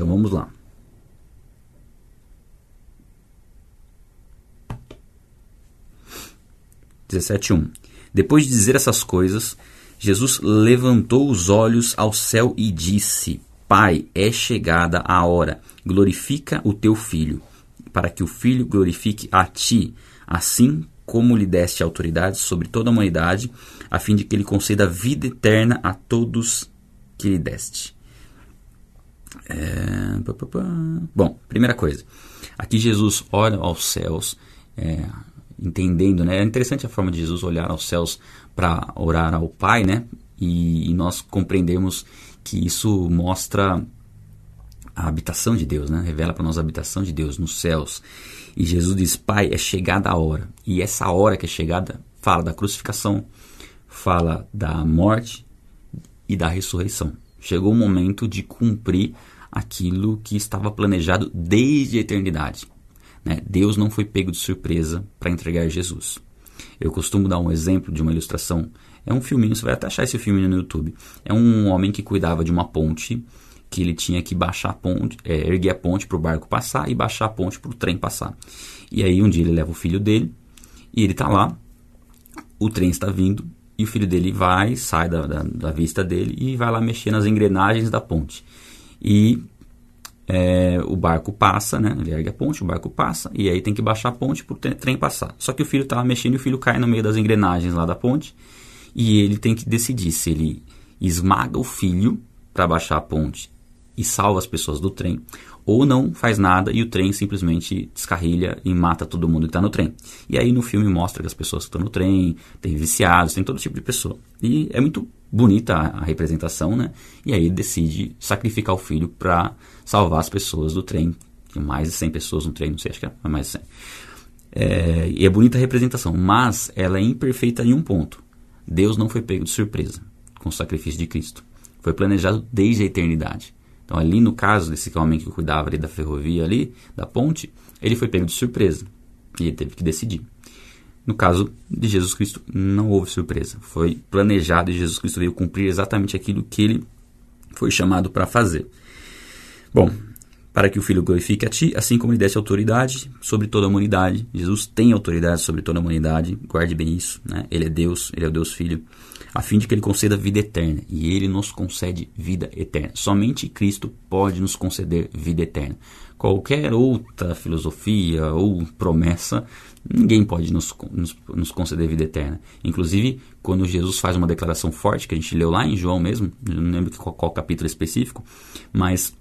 Então vamos lá. Um. Depois de dizer essas coisas, Jesus levantou os olhos ao céu e disse: Pai, é chegada a hora. Glorifica o teu filho, para que o filho glorifique a ti, assim como lhe deste autoridade sobre toda a humanidade, a fim de que ele conceda vida eterna a todos que lhe deste. É... Bom, primeira coisa. Aqui Jesus olha aos céus, é, entendendo, né? É interessante a forma de Jesus olhar aos céus para orar ao Pai, né? E, e nós compreendemos que isso mostra a habitação de Deus, né? Revela para nós a habitação de Deus nos céus. E Jesus diz: Pai, é chegada a hora. E essa hora que é chegada fala da crucificação, fala da morte e da ressurreição. Chegou o momento de cumprir aquilo que estava planejado desde a eternidade. Né? Deus não foi pego de surpresa para entregar Jesus. Eu costumo dar um exemplo de uma ilustração. É um filminho, você vai até achar esse filme no YouTube. É um homem que cuidava de uma ponte, que ele tinha que baixar a ponte, é, erguer a ponte para o barco passar e baixar a ponte para o trem passar. E aí um dia ele leva o filho dele e ele está lá, o trem está vindo e o filho dele vai, sai da, da, da vista dele e vai lá mexer nas engrenagens da ponte. E é, o barco passa, né? Ele ergue a ponte, o barco passa, e aí tem que baixar a ponte para o trem passar. Só que o filho estava mexendo e o filho cai no meio das engrenagens lá da ponte, e ele tem que decidir se ele esmaga o filho para baixar a ponte e salva as pessoas do trem, ou não faz nada e o trem simplesmente descarrilha e mata todo mundo que está no trem. E aí no filme mostra que as pessoas que estão no trem, tem viciados, tem todo tipo de pessoa. E é muito bonita a, representação, né? E aí decide sacrificar o filho para salvar as pessoas do trem. Mais de 100 pessoas no trem, não sei, acho que é mais de 100. É, e é bonita a representação, mas ela é imperfeita em um ponto. Deus não foi pego de surpresa com o sacrifício de Cristo. Foi planejado desde a eternidade. Então, ali no caso desse homem que cuidava ali da ferrovia ali, da ponte, ele foi pego de surpresa. E ele teve que decidir. No caso de Jesus Cristo, não houve surpresa. Foi planejado e Jesus Cristo veio cumprir exatamente aquilo que ele foi chamado para fazer. Bom, para que o Filho glorifique a ti, assim como ele desse autoridade sobre toda a humanidade. Jesus tem autoridade sobre toda a humanidade, guarde bem isso. Né? Ele é Deus, ele é o Deus Filho, a fim de que ele conceda vida eterna. E ele nos concede vida eterna. Somente Cristo pode nos conceder vida eterna. Qualquer outra filosofia ou promessa Ninguém pode nos, nos, nos, conceder vida eterna. Inclusive, quando Jesus faz uma declaração forte, que a gente leu lá em João mesmo, não lembro qual, qual capítulo específico, mas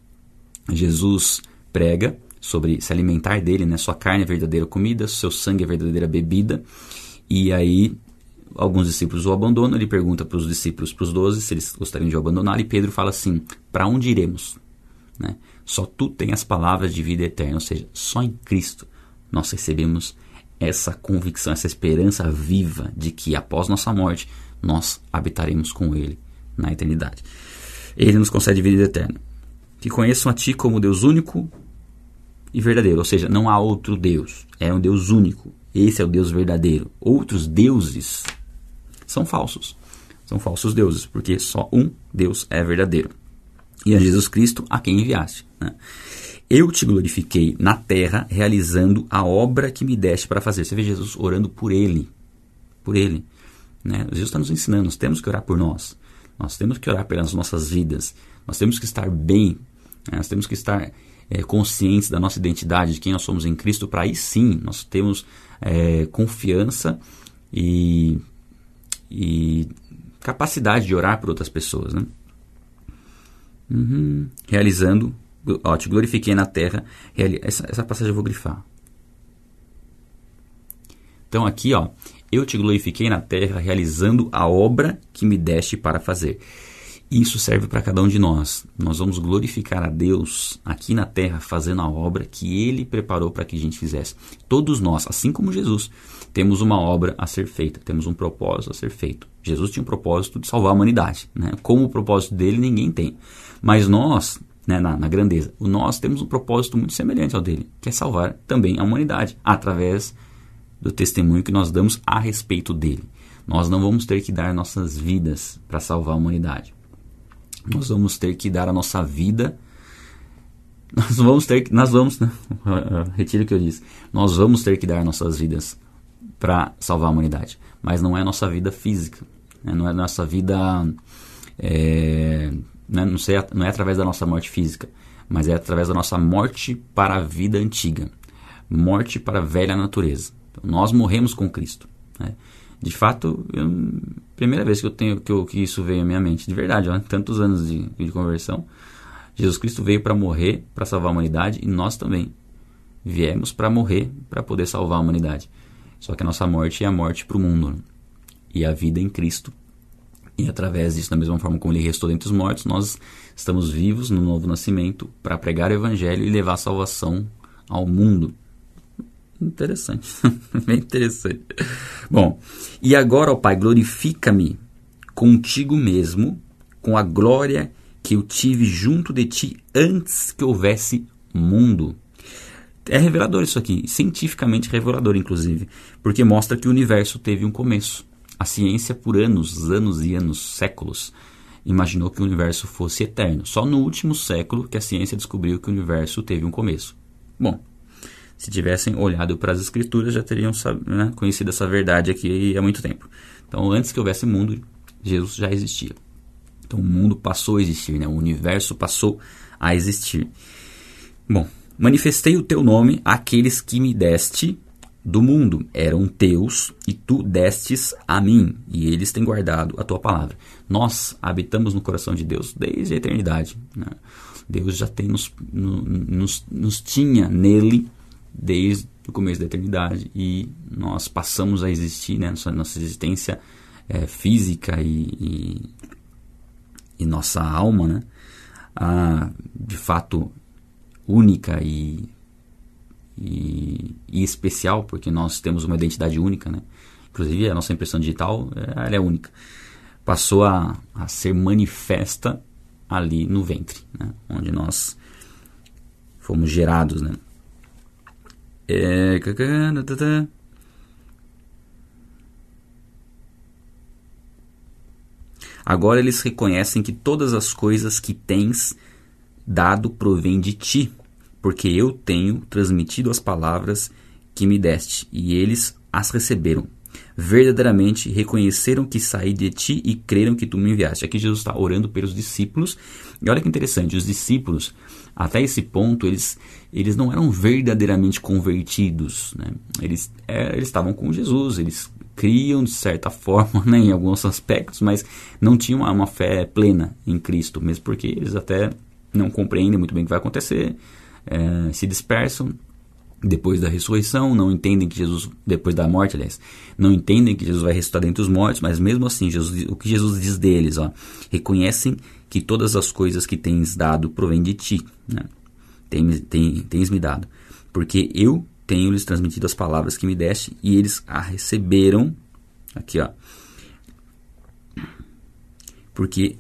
Jesus prega sobre se alimentar dele, né? Sua carne é verdadeira comida, seu sangue é verdadeira bebida. E aí, alguns discípulos o abandonam. Ele pergunta para os discípulos, para os doze, se eles gostariam de o abandonar. E Pedro fala assim: Para onde iremos? Né? Só tu tens as palavras de vida eterna, ou seja, só em Cristo nós recebemos essa convicção, essa esperança viva de que após nossa morte nós habitaremos com Ele na eternidade. Ele nos concede vida eterna. Que conheçam a Ti como Deus único e verdadeiro, ou seja, não há outro Deus, é um Deus único. Esse é o Deus verdadeiro. Outros deuses são falsos. São falsos deuses, porque só um Deus é verdadeiro. E é Jesus Cristo a quem enviaste. Né? Eu te glorifiquei na terra, realizando a obra que me deste para fazer. Você vê Jesus orando por ele. Por ele. Né? Jesus está nos ensinando, nós temos que orar por nós. Nós temos que orar pelas nossas vidas. Nós temos que estar bem. Né? Nós temos que estar é, conscientes da nossa identidade, de quem nós somos em Cristo, para aí sim nós temos é, confiança e, e, capacidade de orar por outras pessoas. Né? Uhum. Realizando ó, te glorifiquei na terra. Essa, essa passagem eu vou grifar. Então aqui, ó, eu te glorifiquei na terra realizando a obra que me deste para fazer. Isso serve para cada um de nós. Nós vamos glorificar a Deus aqui na terra fazendo a obra que Ele preparou para que a gente fizesse. Todos nós, assim como Jesus, temos uma obra a ser feita, temos um propósito a ser feito. Jesus tinha um propósito de salvar a humanidade. Né? Como o propósito dele, ninguém tem. Mas nós né, na, na, grandeza. Nós temos um propósito muito semelhante ao dele, que é salvar também a humanidade, através do testemunho que nós damos a respeito dele. Nós não vamos ter que dar nossas vidas para salvar a humanidade. Nós vamos ter que dar a nossa vida nós vamos ter que, nós vamos, né? retiro o que eu disse, nós vamos ter que dar nossas vidas para salvar a humanidade, mas não é nossa vida física, né? não é nossa vida, é, né? não, sei, não é através da nossa morte física, mas é através da nossa morte para a vida antiga, morte para a velha natureza. Então, nós morremos com Cristo. Né? De fato, eu, primeira vez que eu tenho que, eu, que isso veio à minha mente, de verdade, ó, tantos anos de, de conversão, Jesus Cristo veio para morrer, para salvar a humanidade, e nós também viemos para morrer, para poder salvar a humanidade. Só que a nossa morte é a morte para o mundo, né? e a vida em Cristo. E através disso, da mesma forma como ele restou dentre os mortos, nós estamos vivos no novo nascimento para pregar o evangelho e levar a salvação ao mundo. Interessante, bem interessante. Bom, e agora, ó Pai, glorifica-me contigo mesmo, com a glória que eu tive junto de ti antes que houvesse mundo. É revelador isso aqui, cientificamente revelador, inclusive, porque mostra que o universo teve um começo. A ciência, por anos, anos e anos, séculos, imaginou que o universo fosse eterno. Só no último século que a ciência descobriu que o universo teve um começo. Bom, se tivessem olhado para as escrituras, já teriam né, conhecido essa verdade aqui há muito tempo. Então, antes que houvesse mundo, Jesus já existia. Então, o mundo passou a existir, né? o universo passou a existir. Bom, manifestei o teu nome àqueles que me deste do mundo. Eram teus e tu destes a mim, e eles têm guardado a tua palavra. Nós habitamos no coração de Deus desde a eternidade. Né? Deus já tem nos, nos, nos tinha nele desde o começo da eternidade. E nós passamos a existir, né, nossa, nossa existência é, física e, e, e, nossa alma, né, a, de fato única e, e, e, especial, porque nós temos uma identidade única, né, inclusive a nossa impressão digital é, ela é única, passou a, a ser manifesta ali no ventre, né, onde nós fomos gerados, né. É... Agora eles reconhecem que todas as coisas que tens dado provém de ti, porque eu tenho transmitido as palavras que me deste, e eles as receberam. Verdadeiramente reconheceram que saí de ti e creram que tu me enviaste. Aqui Jesus está orando pelos discípulos. E olha que interessante, os discípulos, até esse ponto, eles eles não eram verdadeiramente convertidos. Né? Eles, é, eles estavam com Jesus, eles criam de certa forma né, em alguns aspectos, mas não tinham uma, uma, fé plena em Cristo, mesmo porque eles até não compreendem muito bem o que vai acontecer, é, se dispersam depois da ressurreição, não entendem que Jesus, depois da morte, aliás, não entendem que Jesus vai ressuscitar dentre os mortos, mas mesmo assim, Jesus, o que Jesus diz deles, ó, reconhecem que todas as coisas que tens dado provém de ti. Né? tens, tens, tens me dado, porque eu tenho lhes transmitido as palavras que me deste e eles a receberam. Aqui, ó. Porque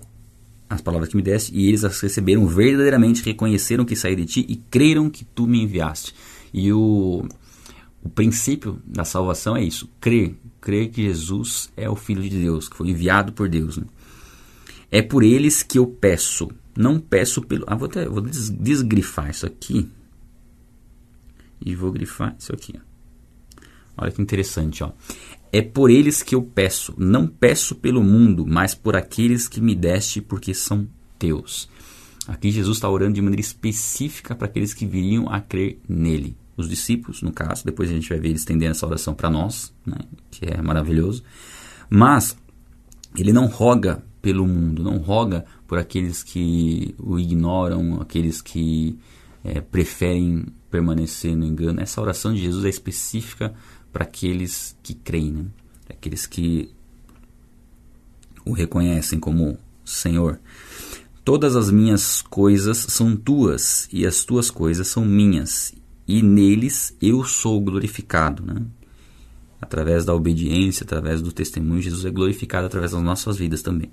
as palavras que me deste e eles as receberam verdadeiramente, reconheceram que saí de ti e creram que tu me enviaste. E o, o princípio da salvação é isso: crer. Crer que Jesus é o Filho de Deus, que foi enviado por Deus. Né? É por eles que eu peço. Não peço pelo. Ah, vou, até, vou des, desgrifar isso aqui. E vou grifar isso aqui. Olha que interessante, ó. É por eles que eu peço. Não peço pelo mundo, mas por aqueles que me deste, porque são teus. Aqui Jesus está orando de maneira específica para aqueles que viriam a crer nele. Os discípulos, no caso, depois a gente vai ver ele estendendo essa oração para nós, né, que é maravilhoso. Mas ele não roga pelo mundo, não roga por aqueles que o ignoram, aqueles que é, preferem permanecer no engano. Essa oração de Jesus é específica para aqueles que creem, né? aqueles que o reconhecem como Senhor. Todas as minhas coisas são tuas e as tuas coisas são minhas, e neles eu sou glorificado. Né? através da obediência, através do testemunho, Jesus é glorificado através das nossas vidas também.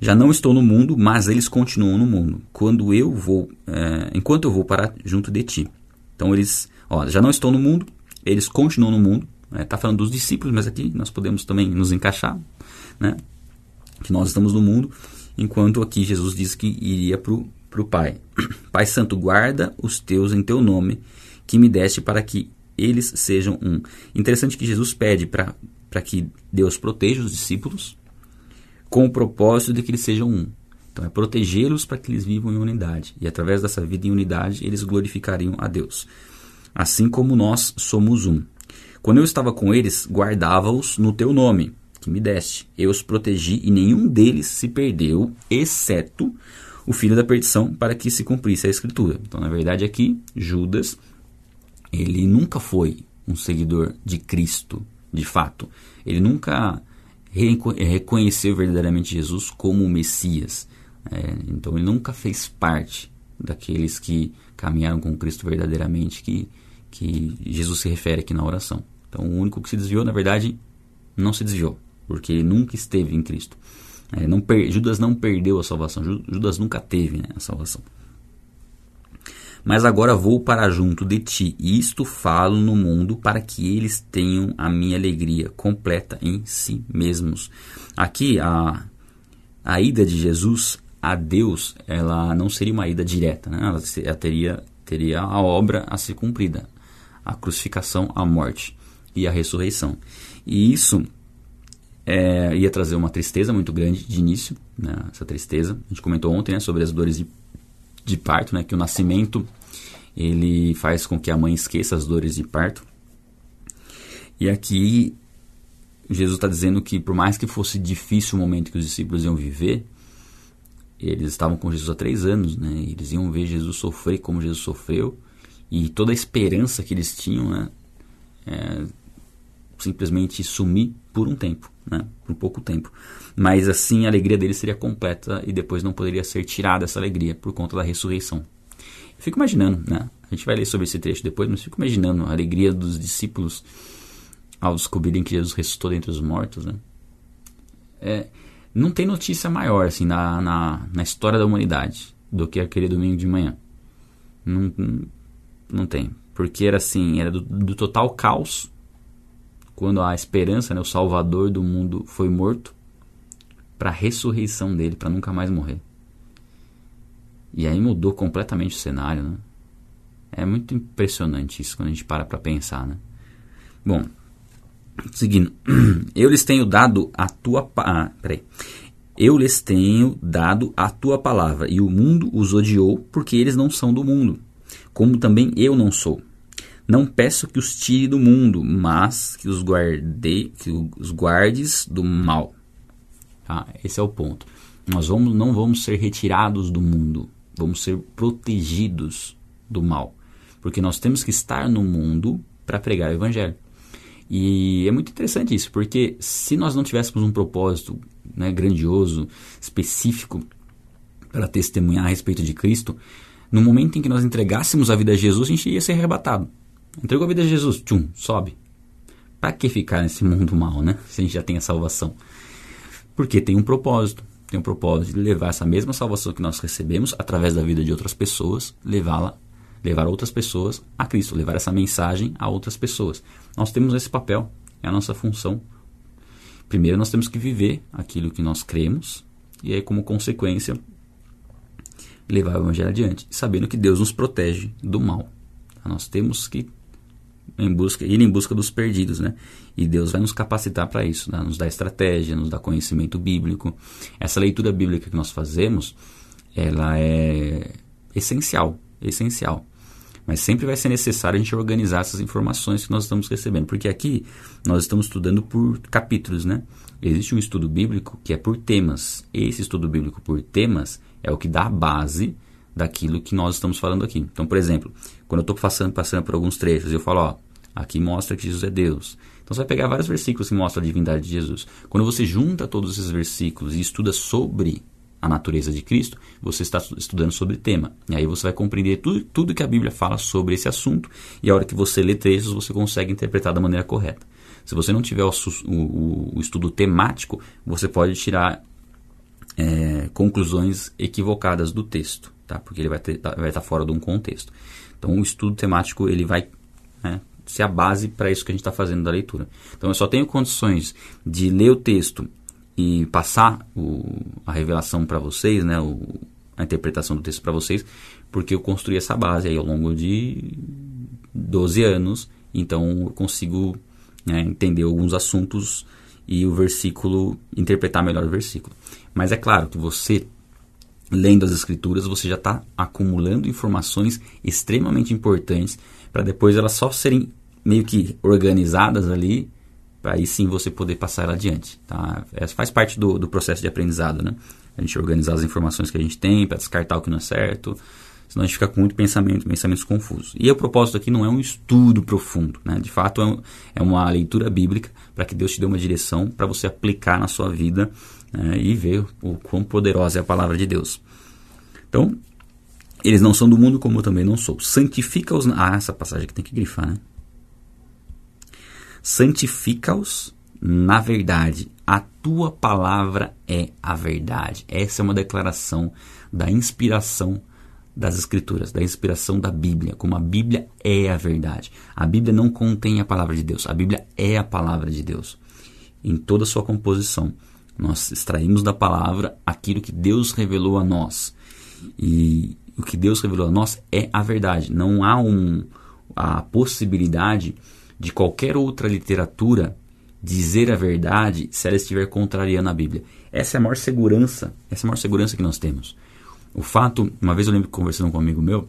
Já não estou no mundo, mas eles continuam no mundo. Quando eu vou, é, enquanto eu vou para junto de ti. Então eles, ó, já não estou no mundo, eles continuam no mundo. Está né? Tá falando dos discípulos, mas aqui nós podemos também nos encaixar, né? Que nós estamos no mundo, enquanto aqui Jesus diz que iria para o Pai: Pai Santo, guarda os teus em teu nome, que me deste para que eles sejam um. Interessante que Jesus pede para que Deus proteja os discípulos com o propósito de que eles sejam um. Então é protegê-los para que eles vivam em unidade. E através dessa vida em unidade, eles glorificariam a Deus. Assim como nós somos um. Quando eu estava com eles, guardava-os no teu nome, que me deste. Eu os protegi e nenhum deles se perdeu, exceto o filho da perdição, para que se cumprisse a escritura. Então, na verdade, aqui, Judas, ele nunca foi um seguidor de Cristo, de fato. Ele nunca reconheceu verdadeiramente Jesus como o Messias. É, então ele nunca fez parte daqueles que caminharam com Cristo verdadeiramente, que, que Jesus se refere aqui na oração. Então o único que se desviou, na verdade, não se desviou, porque ele nunca esteve em Cristo. É, não Judas não perdeu a salvação, Judas nunca teve né, a salvação. Mas agora vou para junto de ti, isto falo no mundo para que eles tenham a minha alegria completa em si mesmos. Aqui a, a ida de Jesus a Deus, ela não seria uma ida direta, né? ela, ela teria, teria a obra a ser cumprida, a crucificação, a morte e a ressurreição. E isso é, ia trazer uma tristeza muito grande de início, né? essa tristeza. A gente comentou ontem né, sobre as dores de, de parto, né? que o nascimento ele faz com que a mãe esqueça as dores de parto. E aqui Jesus está dizendo que por mais que fosse difícil o momento que os discípulos iam viver, eles estavam com Jesus há três anos, né? Eles iam ver Jesus sofrer como Jesus sofreu e toda a esperança que eles tinham, né? É, simplesmente sumir por um tempo, né? Por um pouco tempo. Mas assim a alegria deles seria completa e depois não poderia ser tirada essa alegria por conta da ressurreição. Eu fico imaginando, né? A gente vai ler sobre esse trecho depois, mas fico imaginando a alegria dos discípulos ao descobrirem que Jesus ressuscitou dentre os mortos, né? É, não tem notícia maior assim na, na, na, história da humanidade do que aquele domingo de manhã. Não, não, não tem. Porque era assim, era do, do, total caos quando a esperança, né, o salvador do mundo foi morto para a ressurreição dele, para nunca mais morrer. E aí mudou completamente o cenário, né? É muito impressionante isso quando a gente para para pensar, né? Bom, Seguindo. Eu lhes tenho dado a tua. Ah, peraí. Eu lhes tenho dado a tua palavra, e o mundo os odiou, porque eles não são do mundo, como também eu não sou. Não peço que os tire do mundo, mas que os, guarde, que os guardes do mal. Tá? Esse é o ponto. Nós vamos, não vamos ser retirados do mundo, vamos ser protegidos do mal. Porque nós temos que estar no mundo para pregar o evangelho. E é muito interessante isso, porque se nós não tivéssemos um propósito né, grandioso, específico, para testemunhar a respeito de Cristo, no momento em que nós entregássemos a vida a Jesus, a gente ia ser arrebatado. Entregou a vida a Jesus, tchum, sobe. Para que ficar nesse mundo mal, né? Se a gente já tem a salvação. Porque tem um propósito. Tem um propósito de levar essa mesma salvação que nós recebemos através da vida de outras pessoas, levá-la levar outras pessoas a Cristo, levar essa mensagem a outras pessoas. Nós temos esse papel, é a nossa função. Primeiro, nós temos que viver aquilo que nós cremos, e aí, como consequência, levar o Evangelho adiante, sabendo que Deus nos protege do mal. Nós temos que em busca, ir em busca dos perdidos, né? E Deus vai nos capacitar para isso, né? nos dá estratégia, nos dá conhecimento bíblico. Essa leitura bíblica que nós fazemos, ela é essencial, essencial. Mas sempre vai ser necessário a gente organizar essas informações que nós estamos recebendo, porque aqui nós estamos estudando por capítulos, né? Existe um estudo bíblico que é por temas. Esse estudo bíblico por temas é o que dá a base daquilo que nós estamos falando aqui. Então, por exemplo, quando eu estou passando, passando por alguns trechos, eu falo, ó, aqui mostra que Jesus é Deus. Então você vai pegar vários versículos que mostram a divindade de Jesus. Quando você junta todos esses versículos e estuda sobre a natureza de Cristo, você está estudando sobre o tema. E aí você vai compreender tudo, tudo que a Bíblia fala sobre esse assunto, e a hora que você lê textos, você consegue interpretar da maneira correta. Se você não tiver o, o, o estudo temático, você pode tirar é, conclusões equivocadas do texto, tá? porque ele vai, ter, vai estar fora de um contexto. Então, o estudo temático ele vai né, ser a base para isso que a gente está fazendo da leitura. Então, eu só tenho condições de ler o texto e passar o, a revelação para vocês, né, o, a interpretação do texto para vocês, porque eu construí essa base aí ao longo de 12 anos, então eu consigo né, entender alguns assuntos e o versículo, interpretar melhor o versículo. Mas é claro que você, lendo as escrituras, você já está acumulando informações extremamente importantes para depois elas só serem meio que organizadas ali, para aí sim você poder passar ela adiante. Tá? Essa faz parte do, do processo de aprendizado, né? A gente organizar as informações que a gente tem para descartar o que não é certo, senão a gente fica com muito pensamento, pensamentos confusos. E o propósito aqui não é um estudo profundo, né? De fato, é, um, é uma leitura bíblica para que Deus te dê uma direção para você aplicar na sua vida né? e ver o quão poderosa é a palavra de Deus. Então, eles não são do mundo como eu também não sou. Santifica-os. Ah, essa passagem aqui tem que grifar, né? Santifica-os na verdade. A tua palavra é a verdade. Essa é uma declaração da inspiração das Escrituras, da inspiração da Bíblia, como a Bíblia é a verdade. A Bíblia não contém a palavra de Deus, a Bíblia é a palavra de Deus. Em toda a sua composição, nós extraímos da palavra aquilo que Deus revelou a nós. E o que Deus revelou a nós é a verdade. Não há um, a possibilidade de qualquer outra literatura dizer a verdade se ela estiver contrariando a Bíblia. Essa é a maior segurança, essa é a maior segurança que nós temos. O fato, uma vez eu lembro conversando com um amigo meu,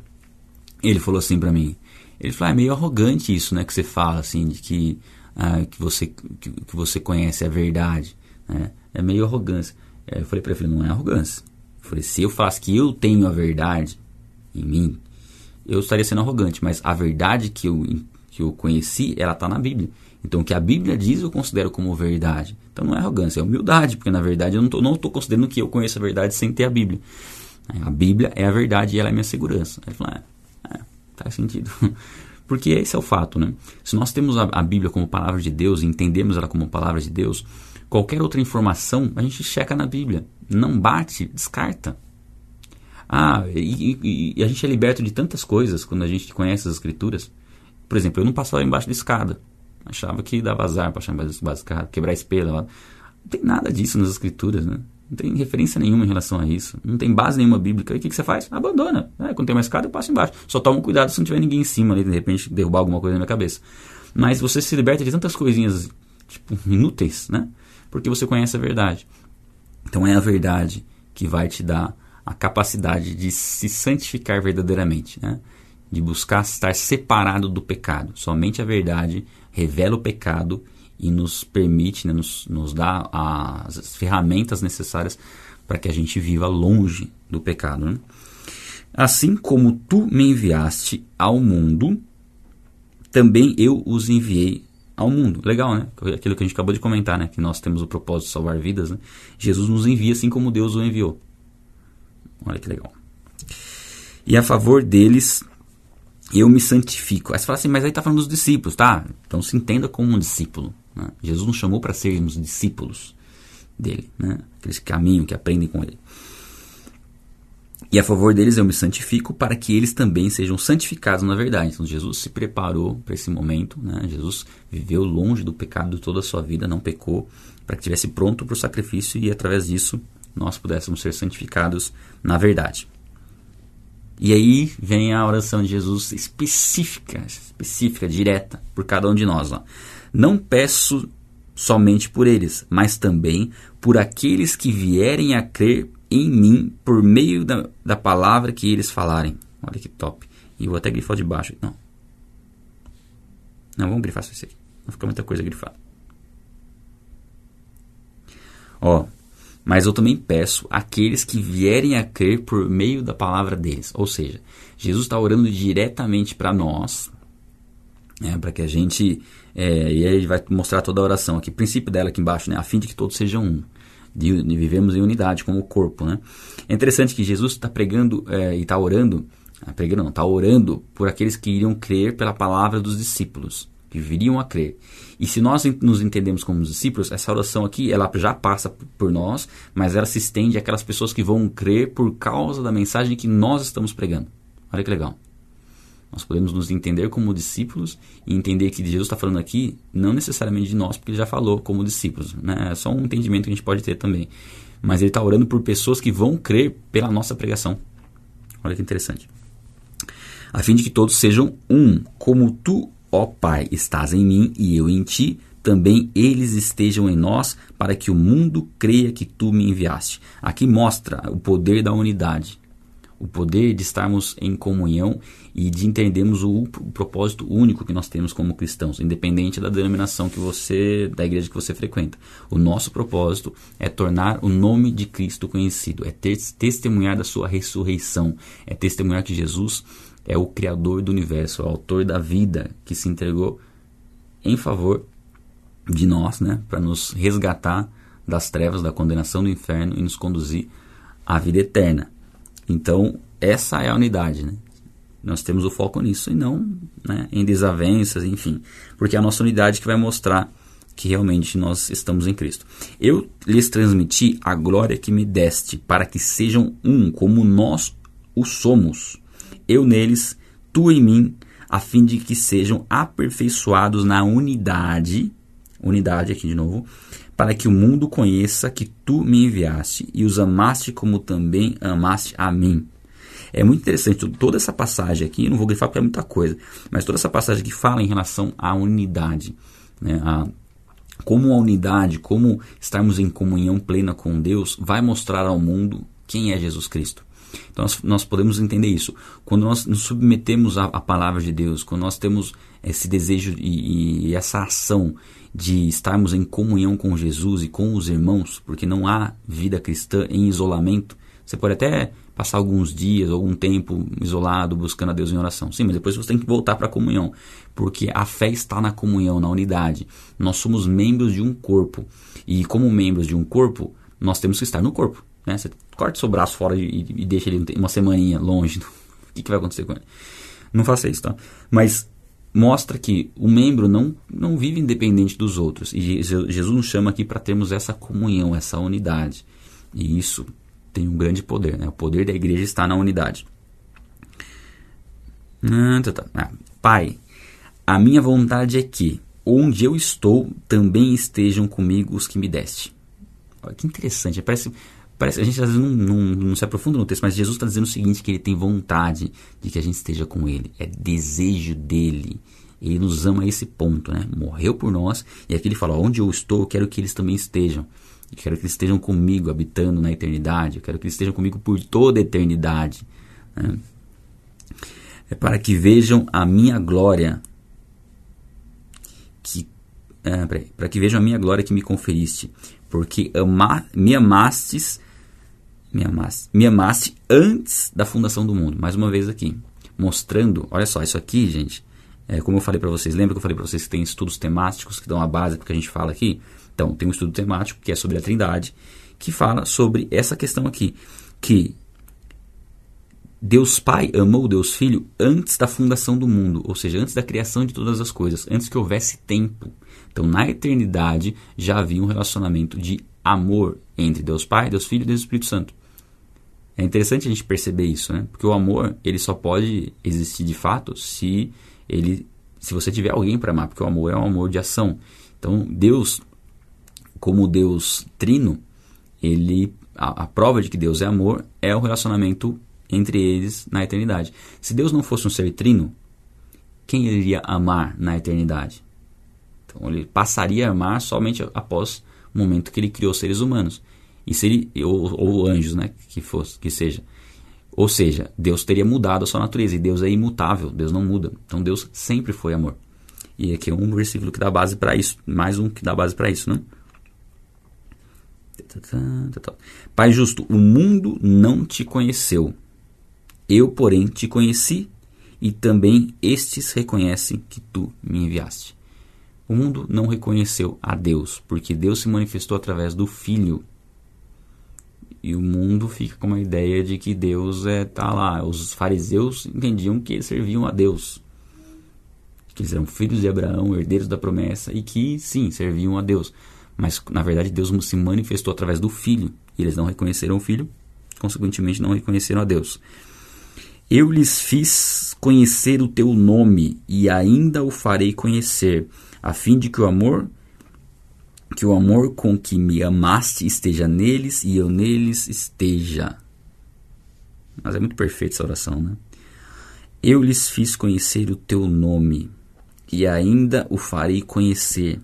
ele falou assim para mim, ele falou, ah, é meio arrogante isso, né, que você fala assim, de que, ah, que, você, que, que, você conhece a verdade, né? é meio arrogância. Eu falei para ele, não é arrogância. Eu falei, se eu faço que eu tenho a verdade em mim, eu estaria sendo arrogante, mas a verdade que eu, que eu conheci, ela está na Bíblia. Então, o que a Bíblia diz, eu considero como verdade. Então, não é arrogância, é humildade, porque na verdade eu não estou considerando que eu conheço a verdade sem ter a Bíblia. A Bíblia é a verdade e ela é minha segurança. Ele falou, é, é, faz sentido. Porque esse é o fato, né? Se nós temos a, a, Bíblia como palavra de Deus e entendemos ela como palavra de Deus, qualquer outra informação a gente checa na Bíblia. Não bate, descarta. Ah, e, e, e a gente é liberto de tantas coisas quando a gente conhece as Escrituras. Por exemplo, eu não passava embaixo de escada. Achava que dava azar achar embaixo de escada, quebrar espelho. Não tem nada disso nas Escrituras, né? Não tem referência nenhuma em relação a isso. Não tem base nenhuma bíblica. E o que, que você faz? Abandona. É, quando tem uma escada, eu passo embaixo. Só toma cuidado se não tiver ninguém em cima ali, de repente derrubar alguma coisa na minha cabeça. Mas você se liberta de tantas coisinhas tipo, inúteis, né? Porque você conhece a verdade. Então é a verdade que vai te dar a capacidade de se santificar verdadeiramente, né? De buscar estar separado do pecado. Somente a verdade revela o pecado e nos permite, né, nos, nos dá as ferramentas necessárias para que a gente viva longe do pecado. Né? Assim como tu me enviaste ao mundo, também eu os enviei ao mundo. Legal, né? Aquilo que a gente acabou de comentar, né? Que nós temos o propósito de salvar vidas. Né? Jesus nos envia assim como Deus o enviou. Olha que legal. E a favor deles eu me santifico. Aí você fala assim, mas aí está falando dos discípulos, tá? Então se entenda como um discípulo. Né? Jesus nos chamou para sermos discípulos dele, né? aqueles que que aprendem com ele. E a favor deles eu me santifico para que eles também sejam santificados na verdade. Então Jesus se preparou para esse momento, né? Jesus viveu longe do pecado toda a sua vida, não pecou, para que estivesse pronto para o sacrifício e através disso nós pudéssemos ser santificados na verdade. E aí vem a oração de Jesus específica, específica, direta, por cada um de nós. Ó. Não peço somente por eles, mas também por aqueles que vierem a crer em mim por meio da, da palavra que eles falarem. Olha que top. E vou até grifar de baixo. Não. Não, vamos grifar só isso aqui. Não fica muita coisa grifada. Ó, mas eu também peço aqueles que vierem a crer por meio da palavra deles. Ou seja, Jesus está orando diretamente para nós, né, para que a gente. É, e aí ele vai mostrar toda a oração aqui. O princípio dela aqui embaixo, né, a fim de que todos sejam um. De, vivemos em unidade como corpo. Né? É interessante que Jesus está pregando é, e está orando, ah, não, está orando por aqueles que iriam crer pela palavra dos discípulos, que viriam a crer. E se nós nos entendemos como discípulos, essa oração aqui ela já passa por nós, mas ela se estende àquelas pessoas que vão crer por causa da mensagem que nós estamos pregando. Olha que legal. Nós podemos nos entender como discípulos e entender que Jesus está falando aqui não necessariamente de nós, porque ele já falou como discípulos. Né? É só um entendimento que a gente pode ter também. Mas ele está orando por pessoas que vão crer pela nossa pregação. Olha que interessante. A fim de que todos sejam um, como tu, ó Pai, estás em mim e eu em ti, também eles estejam em nós, para que o mundo creia que tu me enviaste. Aqui mostra o poder da unidade o poder de estarmos em comunhão e de entendermos o, propósito único que nós temos como cristãos, independente da denominação que você, da igreja que você frequenta. O nosso propósito é tornar o nome de Cristo conhecido, é ter, testemunhar da sua ressurreição, é testemunhar que Jesus é o criador do universo, é o autor da vida que se entregou em favor de nós, né, para nos resgatar das trevas, da condenação do inferno e nos conduzir à vida eterna. Então, essa é a unidade, né? Nós temos o foco nisso e não né, em desavenças, enfim, porque é a nossa unidade que vai mostrar que realmente nós estamos em Cristo. Eu lhes transmiti a glória que me deste, para que sejam um, como nós o somos. Eu neles, tu em mim, a fim de que sejam aperfeiçoados na unidade, unidade aqui de novo, para que o mundo conheça que tu me enviaste e os amaste como também amaste a mim. É muito interessante toda essa passagem aqui, não vou grifar porque é muita coisa, mas toda essa passagem que fala em relação à unidade, né, a, como a unidade, como estarmos em comunhão plena com Deus, vai mostrar ao mundo quem é Jesus Cristo. Então nós, nós podemos entender isso. Quando nós nos submetemos à, à palavra de Deus, quando nós temos esse desejo e, e essa ação de estarmos em comunhão com Jesus e com os irmãos, porque não há vida cristã em isolamento. Você pode até passar alguns dias, algum tempo isolado, buscando a Deus em oração. Sim, mas depois você tem que voltar para a comunhão, porque a fé está na comunhão, na unidade. Nós somos membros de um corpo, e como membros de um corpo, nós temos que estar no corpo. Né? Você corta seu braço fora e, e deixa ele uma semaninha longe. O que, que vai acontecer com ele? Não faça isso, tá? Mas mostra que o membro não, não vive independente dos outros. E Jesus nos chama aqui para termos essa comunhão, essa unidade. E isso tem um grande poder. Né? O poder da igreja está na unidade. Ah, tá, tá. Ah, pai, a minha vontade é que, onde eu estou, também estejam comigo os que me deste. Olha, que interessante. Parece Parece, a gente às vezes não, não, não se aprofunda no texto, mas Jesus está dizendo o seguinte: que ele tem vontade de que a gente esteja com ele. É desejo dele. Ele nos ama a esse ponto, né? Morreu por nós. E aqui ele fala: onde eu estou, eu quero que eles também estejam. Eu quero que eles estejam comigo, habitando na eternidade. Eu quero que eles estejam comigo por toda a eternidade. Né? É para que vejam a minha glória. Que, é, para que vejam a minha glória que me conferiste. Porque ama, me amastes me amaste. Me amaste antes da fundação do mundo. Mais uma vez aqui. Mostrando, olha só, isso aqui, gente, é, como eu falei para vocês, lembra que eu falei para vocês que tem estudos temáticos que dão a base para que a gente fala aqui? Então, tem um estudo temático que é sobre a Trindade, que fala sobre essa questão aqui, que Deus Pai amou Deus Filho antes da fundação do mundo, ou seja, antes da criação de todas as coisas, antes que houvesse tempo. Então, na eternidade já havia um relacionamento de amor entre Deus Pai, Deus Filho e Deus Espírito Santo. É interessante a gente perceber isso, né? Porque o amor, ele só pode existir de fato se ele se você tiver alguém para amar, porque o amor é um amor de ação. Então, Deus, como Deus trino, ele a, a prova de que Deus é amor é o relacionamento entre eles na eternidade. Se Deus não fosse um ser trino, quem ele iria amar na eternidade? Então, ele passaria a amar somente após o momento que ele criou seres humanos. E se ele, ou, ou anjos, né, que fosse, que seja. Ou seja, Deus teria mudado a sua natureza e Deus é imutável, Deus não muda. Então Deus sempre foi amor. E aqui é um versículo que dá base para isso, mais um que dá base para isso, né? Pai justo, o mundo não te conheceu. Eu, porém, te conheci e também estes reconhecem que tu me enviaste. O mundo não reconheceu a Deus, porque Deus se manifestou através do Filho e o mundo fica com uma ideia de que Deus é tá lá. Os fariseus entendiam que eles serviam a Deus. Que eles eram filhos de Abraão, herdeiros da promessa e que sim, serviam a Deus. Mas na verdade Deus se manifestou através do filho. E eles não reconheceram o filho, consequentemente não reconheceram a Deus. Eu lhes fiz conhecer o teu nome e ainda o farei conhecer, a fim de que o amor que o amor com que me amaste esteja neles e eu neles esteja. Mas é muito perfeita essa oração, né? Eu lhes fiz conhecer o teu nome e ainda o farei conhecer,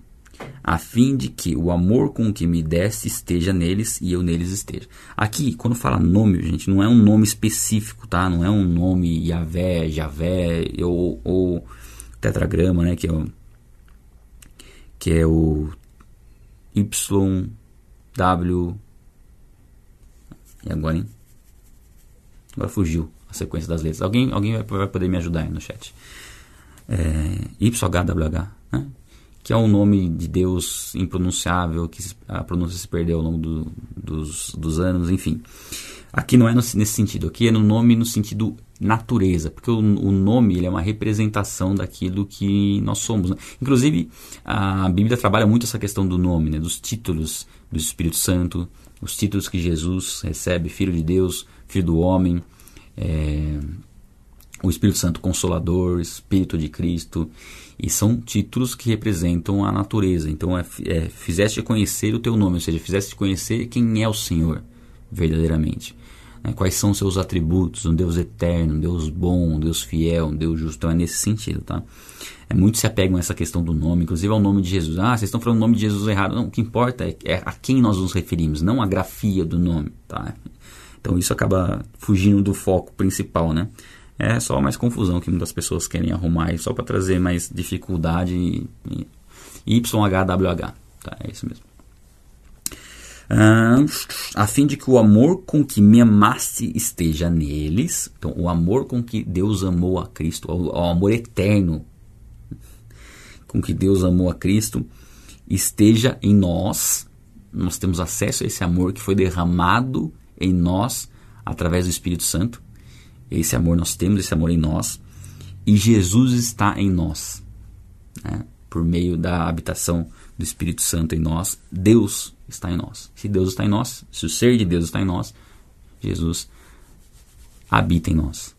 a fim de que o amor com que me deste esteja neles e eu neles esteja. Aqui, quando fala nome, gente, não é um nome específico, tá? Não é um nome Yahvé, Javé ou, ou tetragrama, né? Que é o, que é o Y, W. E agora, hein? Agora fugiu a sequência das letras. Alguém, alguém vai, vai poder me ajudar aí no chat. É, YHWH, né? que é um nome de Deus impronunciável, que a pronúncia se perdeu ao longo do, dos, dos anos, enfim. Aqui não é no, nesse sentido, aqui é no nome no sentido natureza, porque o, o nome ele é uma representação daquilo que nós somos. Né? Inclusive, a Bíblia trabalha muito essa questão do nome, né? dos títulos do Espírito Santo, os títulos que Jesus recebe, Filho de Deus, Filho do Homem, é, o Espírito Santo Consolador, Espírito de Cristo, e são títulos que representam a natureza. Então, é, é, fizeste conhecer o teu nome, ou seja, fizeste conhecer quem é o Senhor verdadeiramente. Né? Quais são os seus atributos, um Deus eterno, um Deus bom, um Deus fiel, um Deus justo. Então, é nesse sentido, tá? É, muitos se apegam a essa questão do nome, inclusive ao nome de Jesus. Ah, vocês estão falando o nome de Jesus errado. Não, o que importa é, é a quem nós nos referimos, não a grafia do nome, tá? Então isso acaba fugindo do foco principal, né? É só mais confusão que muitas pessoas querem arrumar, só para trazer mais dificuldade. YHWH, tá? É isso mesmo. Ah, a fim de que o amor com que me amaste esteja neles. Então, o amor com que Deus amou a Cristo, o, o amor eterno com que Deus amou a Cristo, esteja em nós. Nós temos acesso a esse amor que foi derramado em nós através do Espírito Santo. Esse amor nós temos, esse amor em nós. E Jesus está em nós. Né? Por meio da habitação do Espírito Santo em nós, Deus está em nós. Se Deus está em nós, se o ser de Deus está em nós, Jesus habita em nós.